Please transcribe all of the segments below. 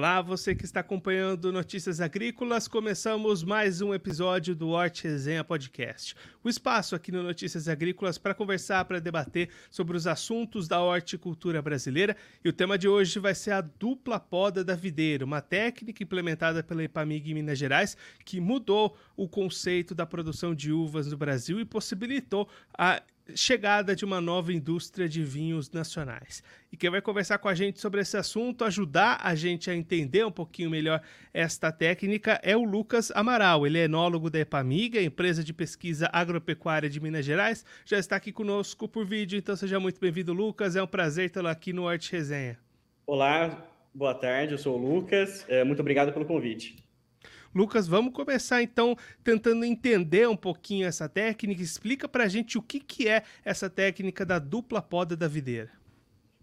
Olá, você que está acompanhando Notícias Agrícolas, começamos mais um episódio do Horti Resenha Podcast. O espaço aqui no Notícias Agrícolas para conversar, para debater sobre os assuntos da horticultura brasileira. E o tema de hoje vai ser a dupla poda da videira, uma técnica implementada pela Epamig em Minas Gerais que mudou o conceito da produção de uvas no Brasil e possibilitou a chegada de uma nova indústria de vinhos nacionais. E quem vai conversar com a gente sobre esse assunto, ajudar a gente a entender um pouquinho melhor esta técnica, é o Lucas Amaral. Ele é enólogo da Epamiga, empresa de pesquisa agropecuária de Minas Gerais. Já está aqui conosco por vídeo, então seja muito bem-vindo, Lucas. É um prazer tê-lo aqui no Arte Resenha. Olá, boa tarde, eu sou o Lucas. É, muito obrigado pelo convite. Lucas, vamos começar então tentando entender um pouquinho essa técnica. Explica para a gente o que, que é essa técnica da dupla poda da videira.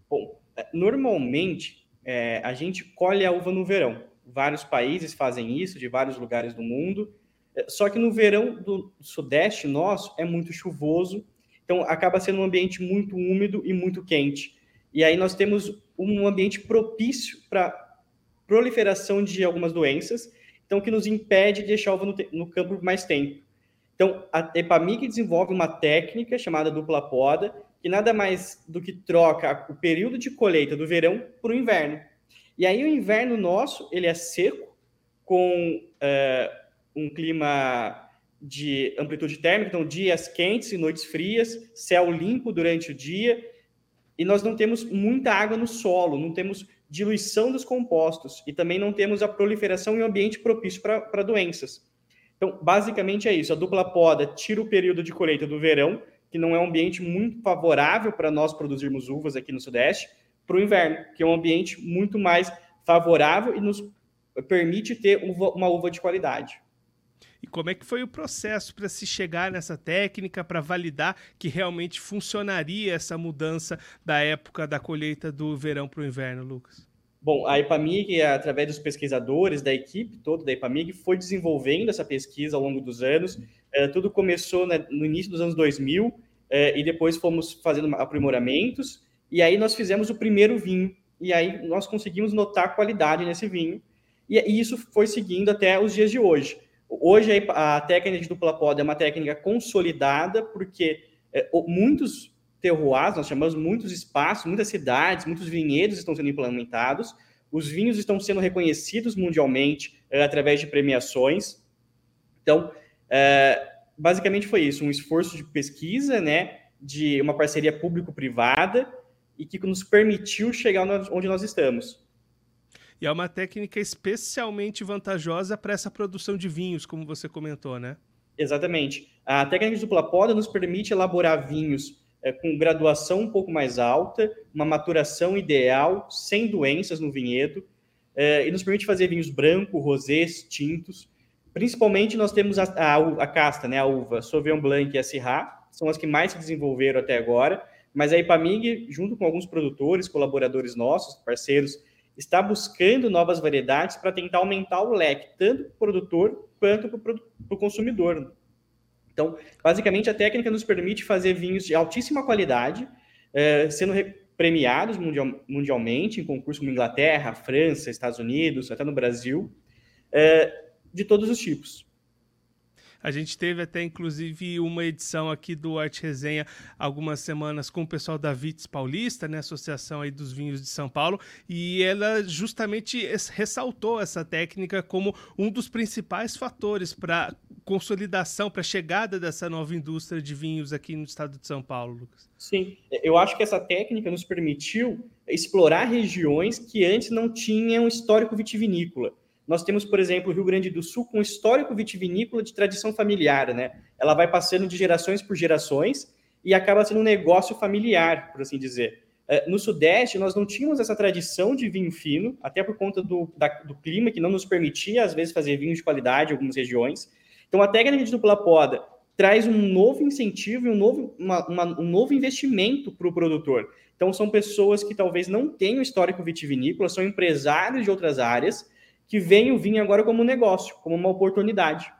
Bom, é, normalmente é, a gente colhe a uva no verão. Vários países fazem isso, de vários lugares do mundo. É, só que no verão do sudeste nosso é muito chuvoso, então acaba sendo um ambiente muito úmido e muito quente. E aí nós temos um ambiente propício para proliferação de algumas doenças então que nos impede de deixar a uva no, no campo por mais tempo. Então, a Epamig desenvolve uma técnica chamada dupla poda, que nada mais do que troca o período de colheita do verão para o inverno. E aí o inverno nosso, ele é seco, com uh, um clima de amplitude térmica, então dias quentes e noites frias, céu limpo durante o dia, e nós não temos muita água no solo, não temos diluição dos compostos e também não temos a proliferação em um ambiente propício para doenças. Então, basicamente é isso. A dupla poda tira o período de colheita do verão, que não é um ambiente muito favorável para nós produzirmos uvas aqui no Sudeste, para o inverno, que é um ambiente muito mais favorável e nos permite ter uma uva de qualidade. E como é que foi o processo para se chegar nessa técnica, para validar que realmente funcionaria essa mudança da época da colheita do verão para o inverno, Lucas? Bom, a EPAMIG, através dos pesquisadores, da equipe toda da EPAMIG, foi desenvolvendo essa pesquisa ao longo dos anos. É, tudo começou né, no início dos anos 2000 é, e depois fomos fazendo aprimoramentos. E aí nós fizemos o primeiro vinho. E aí nós conseguimos notar qualidade nesse vinho. E, e isso foi seguindo até os dias de hoje. Hoje a técnica de dupla poda é uma técnica consolidada, porque é, muitos terroirs, nós chamamos muitos espaços, muitas cidades, muitos vinhedos estão sendo implementados, os vinhos estão sendo reconhecidos mundialmente é, através de premiações. Então, é, basicamente foi isso, um esforço de pesquisa, né, de uma parceria público-privada e que nos permitiu chegar onde nós estamos. E é uma técnica especialmente vantajosa para essa produção de vinhos, como você comentou, né? Exatamente. A técnica de dupla poda nos permite elaborar vinhos é, com graduação um pouco mais alta, uma maturação ideal, sem doenças no vinhedo, é, e nos permite fazer vinhos branco, rosés, tintos. Principalmente nós temos a, a, a casta, né, a uva, Sauvignon Blanc e a Syrah, são as que mais se desenvolveram até agora, mas a Ipamig, junto com alguns produtores, colaboradores nossos, parceiros, está buscando novas variedades para tentar aumentar o leque, tanto para o produtor quanto para o consumidor. Então, basicamente, a técnica nos permite fazer vinhos de altíssima qualidade, eh, sendo premiados mundial, mundialmente em concursos como Inglaterra, França, Estados Unidos, até no Brasil, eh, de todos os tipos. A gente teve até, inclusive, uma edição aqui do Arte Resenha algumas semanas com o pessoal da Vites Paulista, né, Associação aí dos Vinhos de São Paulo, e ela justamente ressaltou essa técnica como um dos principais fatores para consolidação, para a chegada dessa nova indústria de vinhos aqui no estado de São Paulo, Lucas. Sim, eu acho que essa técnica nos permitiu explorar regiões que antes não tinham histórico vitivinícola. Nós temos, por exemplo, o Rio Grande do Sul com histórico vitivinícola de tradição familiar, né? Ela vai passando de gerações por gerações e acaba sendo um negócio familiar, por assim dizer. É, no Sudeste, nós não tínhamos essa tradição de vinho fino, até por conta do, da, do clima, que não nos permitia, às vezes, fazer vinho de qualidade em algumas regiões. Então, a técnica de dupla poda traz um novo incentivo e um novo, uma, uma, um novo investimento para o produtor. Então, são pessoas que talvez não tenham histórico vitivinícola, são empresários de outras áreas, que veem o vinho agora como um negócio, como uma oportunidade.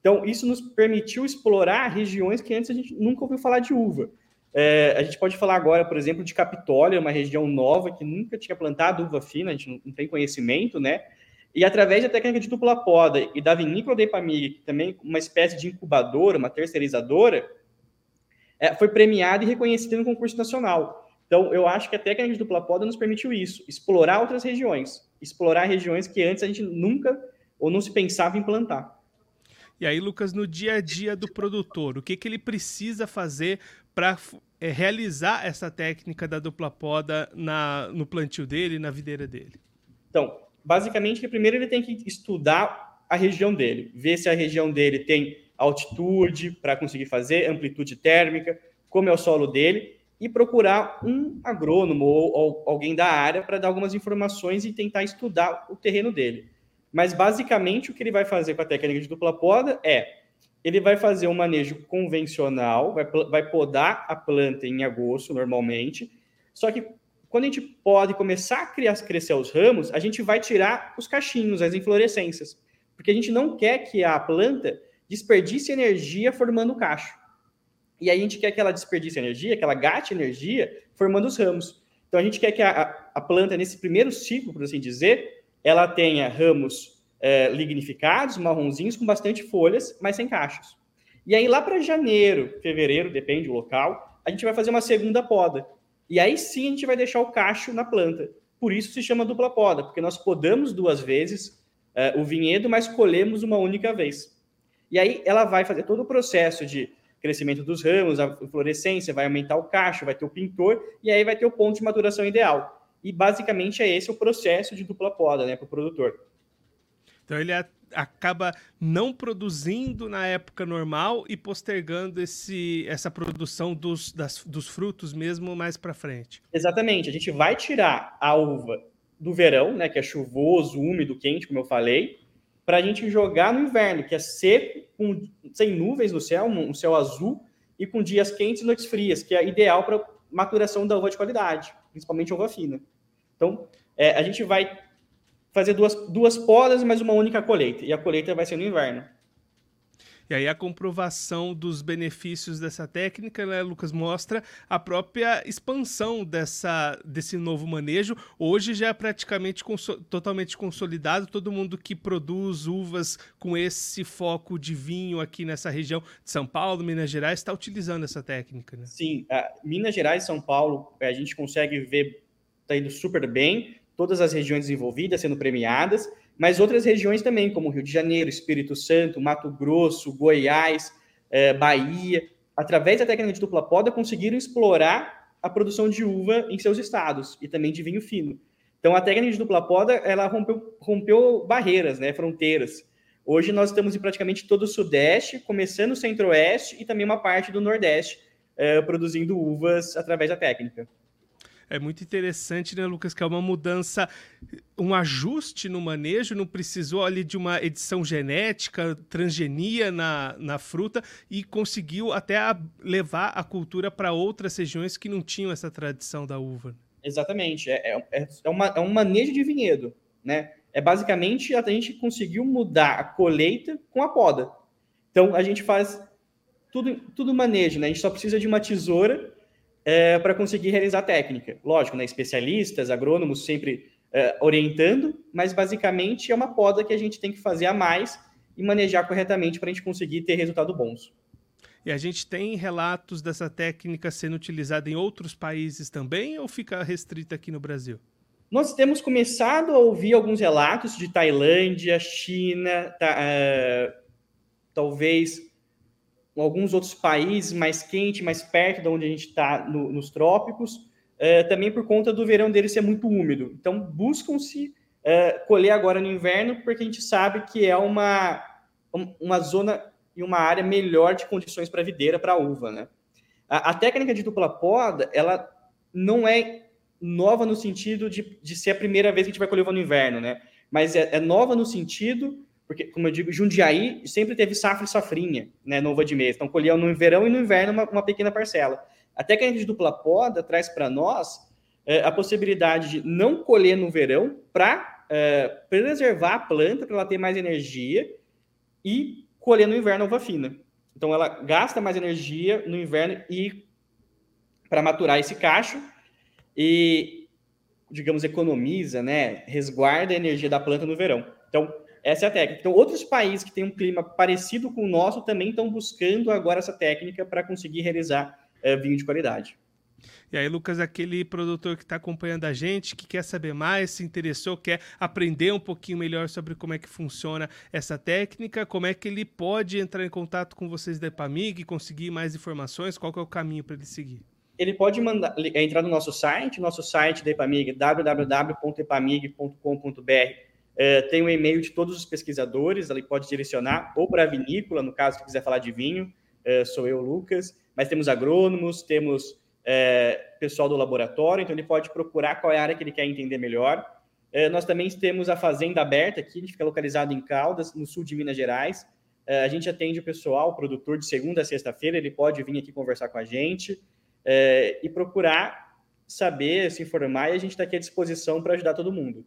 Então, isso nos permitiu explorar regiões que antes a gente nunca ouviu falar de uva. É, a gente pode falar agora, por exemplo, de Capitólio, uma região nova que nunca tinha plantado uva fina, a gente não, tem conhecimento, né? E através da técnica de dupla poda e da vinícola de Ipamig, também uma espécie de incubadora, uma terceirizadora, é, foi premiada e reconhecida no concurso nacional. Então, eu acho que a técnica de dupla poda nos permitiu isso, explorar outras regiões, explorar regiões que antes a gente nunca ou não se pensava em plantar. E aí, Lucas, no dia a dia do produtor, o que, que ele precisa fazer para é, realizar essa técnica da dupla poda na, no plantio dele, na videira dele? Então, basicamente, primeiro ele tem que estudar a região dele, ver se a região dele tem altitude para conseguir fazer, amplitude térmica, como é o solo dele, e procurar um agrônomo ou, ou alguém da área para dar algumas informações e tentar estudar o terreno dele. Mas basicamente o que ele vai fazer com a técnica de dupla poda é ele vai fazer um manejo convencional, vai, vai podar a planta em agosto normalmente, só que quando a gente pode começar a criar, crescer os ramos, a gente vai tirar os cachinhos, as inflorescências, porque a gente não quer que a planta desperdice energia formando cacho. E aí a gente quer que ela desperdice energia, que ela gaste energia formando os ramos. Então a gente quer que a, a planta, nesse primeiro ciclo, por assim dizer, ela tenha ramos é, lignificados, marronzinhos, com bastante folhas, mas sem cachos. E aí lá para janeiro, fevereiro, depende do local, a gente vai fazer uma segunda poda. E aí sim a gente vai deixar o cacho na planta. Por isso se chama dupla poda, porque nós podamos duas vezes é, o vinhedo, mas colhemos uma única vez. E aí ela vai fazer todo o processo de crescimento dos ramos, a florescência, vai aumentar o cacho, vai ter o pintor, e aí vai ter o ponto de maturação ideal. E basicamente é esse o processo de dupla poda, né, para o produtor. Então ele acaba não produzindo na época normal e postergando esse, essa produção dos, das, dos frutos mesmo mais para frente. Exatamente. A gente vai tirar a uva do verão, né, que é chuvoso, úmido, quente, como eu falei, para a gente jogar no inverno, que é seco, com, sem nuvens no céu, um céu azul, e com dias quentes e noites frias, que é ideal para maturação da uva de qualidade, principalmente uva fina. Então, é, a gente vai fazer duas, duas podas, mas uma única colheita, e a colheita vai ser no inverno. E aí a comprovação dos benefícios dessa técnica, né, Lucas, mostra a própria expansão dessa, desse novo manejo. Hoje já é praticamente totalmente consolidado. Todo mundo que produz uvas com esse foco de vinho aqui nessa região de São Paulo, Minas Gerais, está utilizando essa técnica. Né? Sim, Minas Gerais e São Paulo, a gente consegue ver está indo super bem, todas as regiões desenvolvidas sendo premiadas mas outras regiões também, como Rio de Janeiro, Espírito Santo, Mato Grosso, Goiás, eh, Bahia, através da técnica de dupla poda, conseguiram explorar a produção de uva em seus estados e também de vinho fino. Então, a técnica de dupla poda, ela rompeu, rompeu barreiras, né, fronteiras. Hoje nós estamos em praticamente todo o Sudeste, começando o Centro-Oeste e também uma parte do Nordeste, eh, produzindo uvas através da técnica é muito interessante, né, Lucas? Que é uma mudança, um ajuste no manejo, não precisou ali de uma edição genética, transgenia na, na fruta e conseguiu até a, levar a cultura para outras regiões que não tinham essa tradição da uva. Exatamente, é, é, é, uma, é um manejo de vinhedo, né? É basicamente a gente conseguiu mudar a colheita com a poda. Então a gente faz tudo, tudo manejo, né? A gente só precisa de uma tesoura é, para conseguir realizar a técnica. Lógico, né, especialistas, agrônomos sempre é, orientando, mas basicamente é uma poda que a gente tem que fazer a mais e manejar corretamente para a gente conseguir ter resultado bons. E a gente tem relatos dessa técnica sendo utilizada em outros países também ou fica restrita aqui no Brasil? Nós temos começado a ouvir alguns relatos de Tailândia, China, tá, uh, talvez alguns outros países mais quente, mais perto de onde a gente está no, nos trópicos, é, também por conta do verão dele ser muito úmido. Então, buscam-se é, colher agora no inverno, porque a gente sabe que é uma, uma zona e uma área melhor de condições para videira, para uva, né? A, a, técnica de dupla poda, ela não é nova no sentido de, de ser a primeira vez que a gente vai colher uva no inverno, né? Mas é, é nova no sentido porque, como eu digo, Jundiaí sempre teve safra e safrinha, né, no uva de mês. Então, colhia no verão e no inverno uma, uma pequena parcela. Até que a gente de dupla poda traz para nós é, a possibilidade de não colher no verão para é, preservar a planta, para ela ter mais energia e colher no inverno uva fina. Então, ela gasta mais energia no inverno e para maturar esse cacho e, digamos, economiza, né, resguarda a energia da planta no verão. Então, essa é a técnica. Então, outros países que têm um clima parecido com o nosso também estão buscando agora essa técnica para conseguir realizar é, vinho de qualidade. E aí, Lucas, aquele produtor que está acompanhando a gente, que quer saber mais, se interessou, quer aprender um pouquinho melhor sobre como é que funciona essa técnica, como é que ele pode entrar em contato com vocês da Epamig, conseguir mais informações, qual é o caminho para ele seguir? Ele pode mandar, entrar no nosso site, nosso site da Epamig, www.epamig.com.br. É, tem o um e-mail de todos os pesquisadores, ele pode direcionar ou para a vinícola, no caso que quiser falar de vinho, é, sou eu, Lucas, mas temos agrônomos, temos é, pessoal do laboratório, então ele pode procurar qual é a área que ele quer entender melhor. É, nós também temos a Fazenda Aberta aqui, ele fica localizado em Caldas, no sul de Minas Gerais. É, a gente atende o pessoal, o produtor, de segunda a sexta-feira, ele pode vir aqui conversar com a gente é, e procurar saber, se informar, e a gente está aqui à disposição para ajudar todo mundo.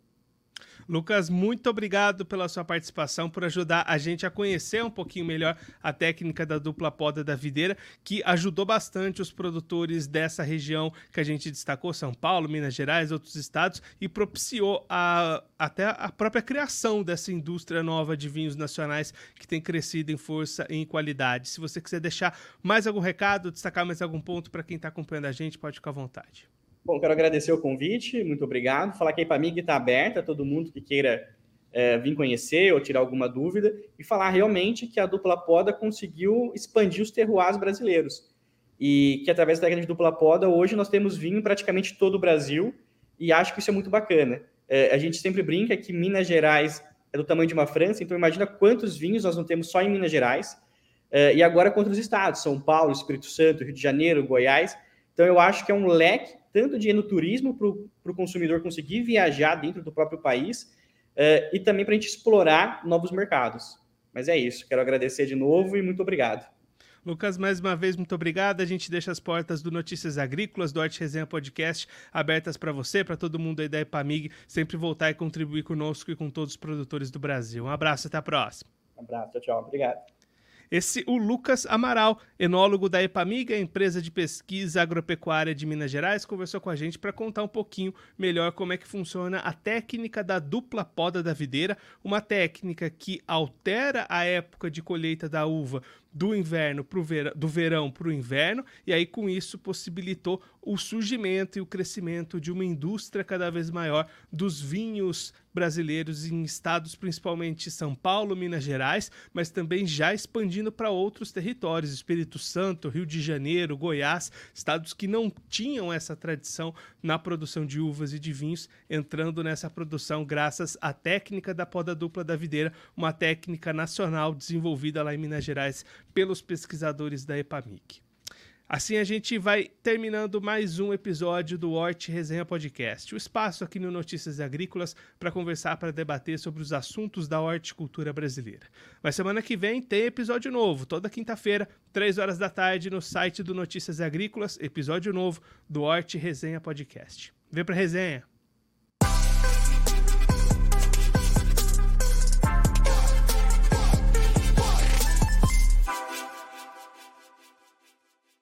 Lucas, muito obrigado pela sua participação, por ajudar a gente a conhecer um pouquinho melhor a técnica da dupla poda da videira, que ajudou bastante os produtores dessa região que a gente destacou, São Paulo, Minas Gerais, outros estados, e propiciou a, até a própria criação dessa indústria nova de vinhos nacionais que tem crescido em força e em qualidade. Se você quiser deixar mais algum recado, destacar mais algum ponto para quem está acompanhando a gente, pode ficar à vontade. Bom, quero agradecer o convite, muito obrigado. Falar que a IPAMIG está aberta, todo mundo que queira é, vir conhecer ou tirar alguma dúvida, e falar realmente que a dupla poda conseguiu expandir os terroirs brasileiros. E que através da técnica de dupla poda, hoje nós temos vinho em praticamente todo o Brasil, e acho que isso é muito bacana. É, a gente sempre brinca que Minas Gerais é do tamanho de uma França, então imagina quantos vinhos nós não temos só em Minas Gerais, é, e agora contra os estados, São Paulo, Espírito Santo, Rio de Janeiro, Goiás. Então eu acho que é um leque tanto de no turismo para o consumidor conseguir viajar dentro do próprio país uh, e também para a gente explorar novos mercados. Mas é isso, quero agradecer de novo e muito obrigado. Lucas, mais uma vez, muito obrigado. A gente deixa as portas do Notícias Agrícolas, do Arte Resenha Podcast, abertas para você, para todo mundo aí da Epamig, sempre voltar e contribuir conosco e com todos os produtores do Brasil. Um abraço, até a próxima. Um abraço, tchau, obrigado. Esse o Lucas Amaral, enólogo da Epamiga, empresa de pesquisa agropecuária de Minas Gerais, conversou com a gente para contar um pouquinho melhor como é que funciona a técnica da dupla poda da videira, uma técnica que altera a época de colheita da uva do inverno pro verão, do verão para o inverno, e aí com isso possibilitou o surgimento e o crescimento de uma indústria cada vez maior dos vinhos brasileiros em estados principalmente São Paulo, Minas Gerais, mas também já expandindo para outros territórios, Espírito Santo, Rio de Janeiro, Goiás, estados que não tinham essa tradição na produção de uvas e de vinhos, entrando nessa produção graças à técnica da poda dupla da videira, uma técnica nacional desenvolvida lá em Minas Gerais pelos pesquisadores da EPAMIC. Assim a gente vai terminando mais um episódio do Hort Resenha Podcast, o espaço aqui no Notícias Agrícolas para conversar, para debater sobre os assuntos da horticultura brasileira. Mas semana que vem tem episódio novo, toda quinta-feira, 3 horas da tarde, no site do Notícias Agrícolas, episódio novo do Hort Resenha Podcast. Vem para resenha!